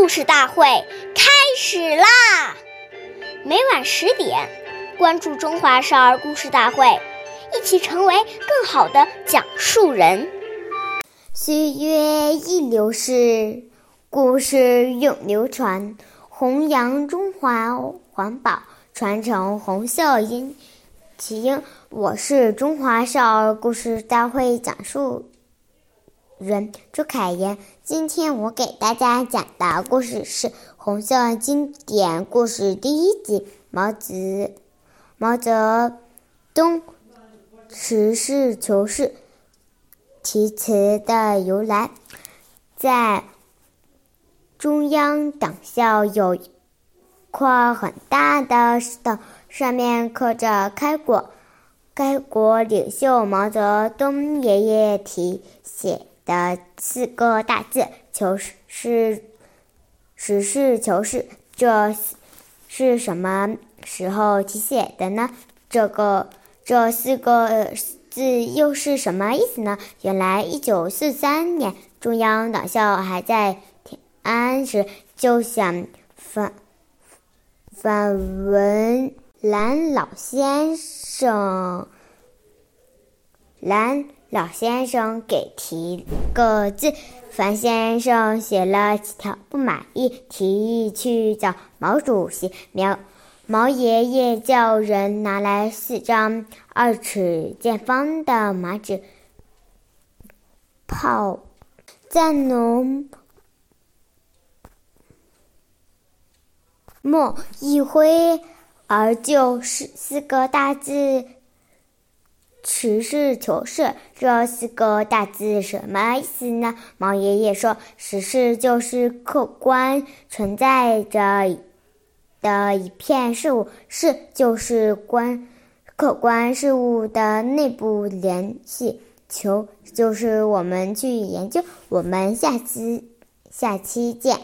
故事大会开始啦！每晚十点，关注《中华少儿故事大会》，一起成为更好的讲述人。岁月易流逝，故事永流传，弘扬中华环保，传承红色音起音。我是中华少儿故事大会讲述。人朱凯言，今天我给大家讲的故事是《红色经典故事》第一集：毛泽毛泽东实事求是题词的由来。在中央党校有一块很大的石头，上面刻着“开国”。开国领袖毛泽东爷爷题写。的四个大字“求是”，实事求是，这是什么时候题写的呢？这个这四个字又是什么意思呢？原来，一九四三年，中央党校还在天安时，就想反反文兰老先生兰。老先生给提个字，樊先生写了几条不满意，提议去找毛主席。毛毛爷爷叫人拿来四张二尺见方的麻纸，泡蘸浓墨一挥，而就是四个大字。实事求是这四个大字什么意思呢？毛爷爷说：“实事就是客观存在着的一片事物，事就是观客观事物的内部联系，求就是我们去研究。”我们下期下期见。